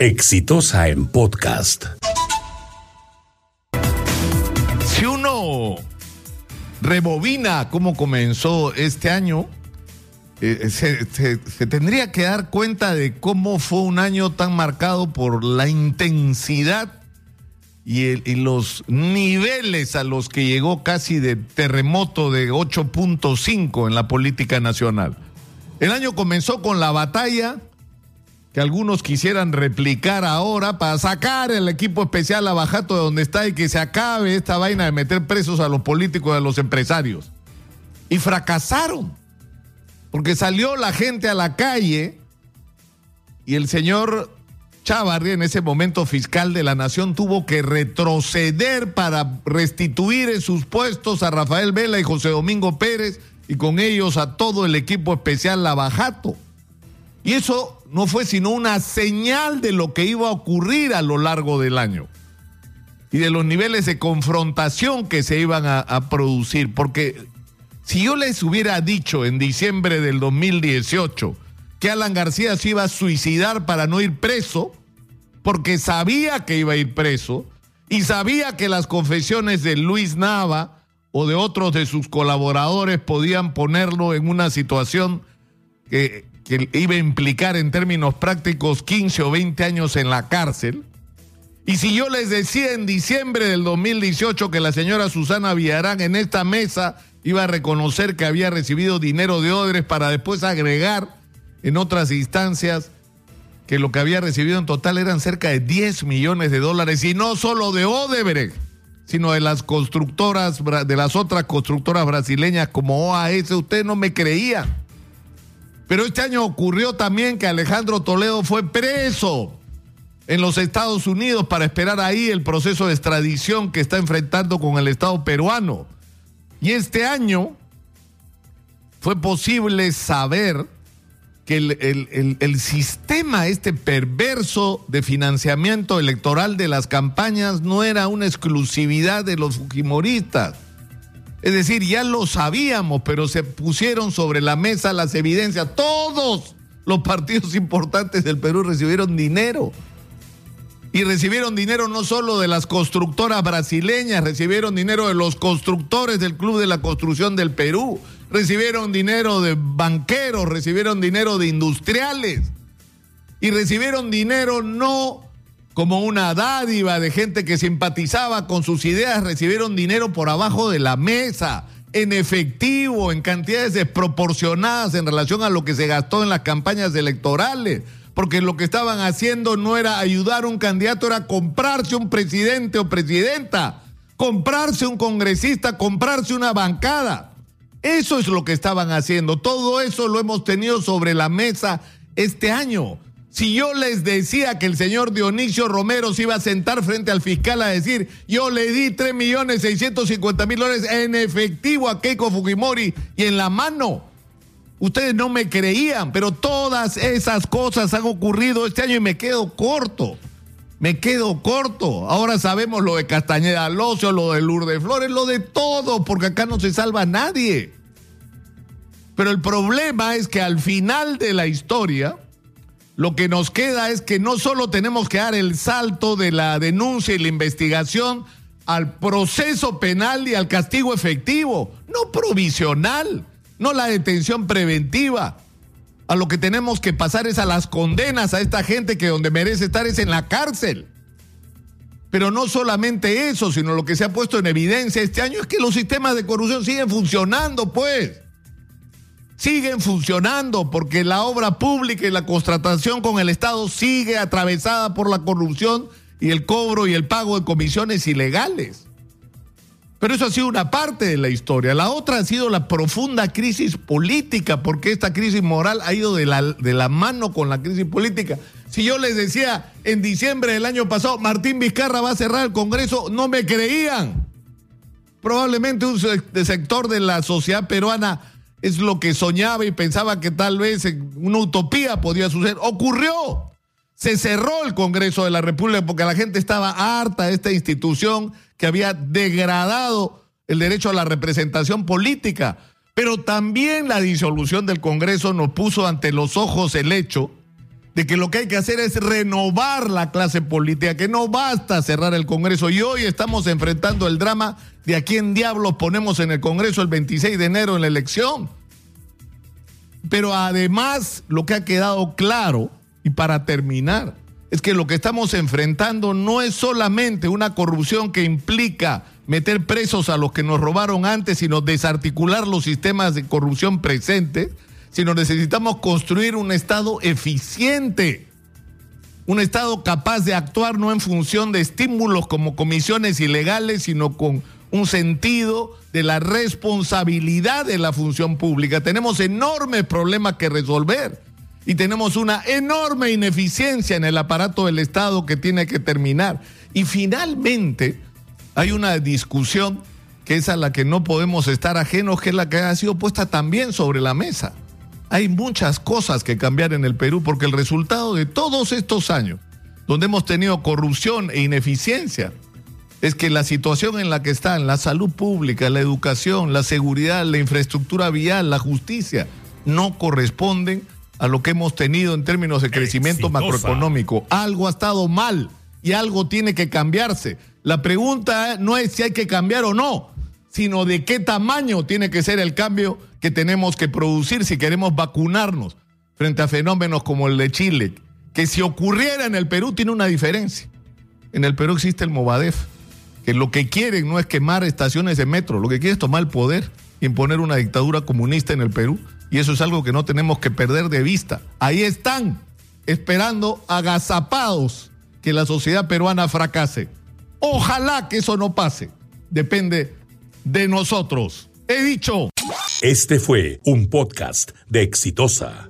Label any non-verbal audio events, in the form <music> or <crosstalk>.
Exitosa en podcast. Si uno rebobina cómo comenzó este año, eh, se, tendría que dar cuenta de cómo fue un año tan marcado por la intensidad y los niveles a los que llegó casi de terremoto de 8.5 en la política nacional. El año comenzó con la batalla que algunos quisieran replicar ahora para sacar el equipo especial a Bajato de donde está y que se acabe esta vaina de meter presos a los políticos y a los empresarios. Y fracasaron, porque salió la gente a la calle y el señor Chávarri, en ese momento fiscal de la nación, tuvo que retroceder para restituir en sus puestos a Rafael Vela y José Domingo Pérez y con ellos a todo el equipo especial Lavajato. Y eso no fue sino una señal de lo que iba a ocurrir a lo largo del año y de los niveles de confrontación que se iban a, producir. Porque si yo les hubiera dicho en diciembre del 2018 que Alan García se iba a suicidar para no ir preso, porque sabía que iba a ir preso y sabía que las confesiones de Luis Nava o de otros de sus colaboradores podían ponerlo en una situación que, que iba a implicar en términos prácticos 15 o 20 años en la cárcel. Y si yo les decía en diciembre del 2018 que la señora Susana Villarán en esta mesa iba a reconocer que había recibido dinero de Odres para después agregar en otras instancias que lo que había recibido en total eran cerca de 10 millones de dólares y no solo de Odebrecht, sino de las constructoras, de las otras constructoras brasileñas como OAS, usted no me creía. Pero este año ocurrió también que Alejandro Toledo fue preso en los Estados Unidos para esperar ahí el proceso de extradición que está enfrentando con el Estado peruano. Y este año fue posible saber que el, el- el- sistema este perverso de financiamiento electoral de las campañas no era una exclusividad de los fujimoristas. Es decir, ya lo sabíamos, pero se pusieron sobre la mesa las evidencias. Todos los partidos <laughs> importantes del Perú recibieron dinero. Y recibieron dinero no solo de las constructoras brasileñas, recibieron dinero de los constructores del Club de la Construcción del Perú, recibieron dinero de banqueros, recibieron dinero de industriales y recibieron dinero no como una dádiva de gente que simpatizaba con sus ideas, recibieron dinero por abajo de la mesa, en efectivo, en cantidades desproporcionadas en relación a lo que se gastó en las campañas electorales, porque lo que estaban haciendo no era ayudar a un candidato, era comprarse un presidente o presidenta, comprarse un congresista, comprarse una bancada. Eso es lo que estaban haciendo. Todo eso lo hemos tenido sobre la mesa este año. Si yo les decía que el señor Dionisio Romero se iba a sentar frente al fiscal a decir, yo le di 3 millones 650 mil dólares en efectivo a Keiko Fujimori y en la mano, ustedes no me creían, pero todas esas cosas han ocurrido este año y me quedo corto. Me quedo corto. Ahora sabemos lo de Castañeda Locio, lo de Lourdes Flores, lo de todo, porque acá no se salva nadie. Pero el problema es que al final de la historia, lo que nos queda es que no solo tenemos que dar el salto de la denuncia y la investigación al proceso penal y al castigo efectivo, no provisional, no la detención preventiva. A lo que tenemos que pasar es a las condenas a esta gente que donde merece estar es en la cárcel. Pero no solamente eso, sino lo que se ha puesto en evidencia este año es que los sistemas de corrupción siguen funcionando, pues. Siguen funcionando porque la obra pública y la contratación con el Estado sigue atravesada por la corrupción y el cobro y el pago de comisiones ilegales. Pero eso ha sido una parte de la historia. La otra ha sido la profunda crisis política, porque esta crisis moral ha ido de la, de la mano con la crisis política. Si yo les decía en diciembre del año pasado, Martín Vizcarra va a cerrar el Congreso, no me creían. Probablemente un sector de la sociedad peruana es lo que soñaba y pensaba que tal vez una utopía podía suceder. Ocurrió. Se cerró el Congreso de la República porque la gente estaba harta de esta institución que había degradado el derecho a la representación política. Pero también la disolución del Congreso nos puso ante los ojos el hecho de que lo que hay que hacer es renovar la clase política, que no basta cerrar el Congreso. Y hoy estamos enfrentando el drama de a quién diablos ponemos en el Congreso el 26 de enero en la elección. Pero además, lo que ha quedado claro, y para terminar, es que lo que estamos enfrentando no es solamente una corrupción que implica meter presos a los que nos robaron antes, sino desarticular los sistemas de corrupción presentes, sino necesitamos construir un Estado eficiente, un Estado capaz de actuar no en función de estímulos como comisiones ilegales, sino con un sentido de la responsabilidad de la función pública. Tenemos enormes problemas que resolver y tenemos una enorme ineficiencia en el aparato del Estado que tiene que terminar. Y finalmente hay una discusión que es a la que no podemos estar ajenos, que es la que ha sido puesta también sobre la mesa. Hay muchas cosas que cambiar en el Perú porque el resultado de todos estos años, donde hemos tenido corrupción e ineficiencia, es que la situación en la que están la salud pública, la educación, la seguridad, la infraestructura vial, la justicia, no corresponden a lo que hemos tenido en términos de crecimiento macroeconómico. Algo ha estado mal y algo tiene que cambiarse. La pregunta no es si hay que cambiar o no, sino de qué tamaño tiene que ser el cambio que tenemos que producir si queremos vacunarnos frente a fenómenos como el de Chile, que si ocurriera en el Perú tiene una diferencia. En el Perú existe el Movadef, que lo que quieren no es quemar estaciones de metro, lo que quieren es tomar el poder, imponer una dictadura comunista en el Perú y eso es algo que no tenemos que perder de vista. Ahí están, esperando agazapados que la sociedad peruana fracase. Ojalá que eso no pase. Depende de nosotros. He dicho. Este fue un podcast de Exitosa.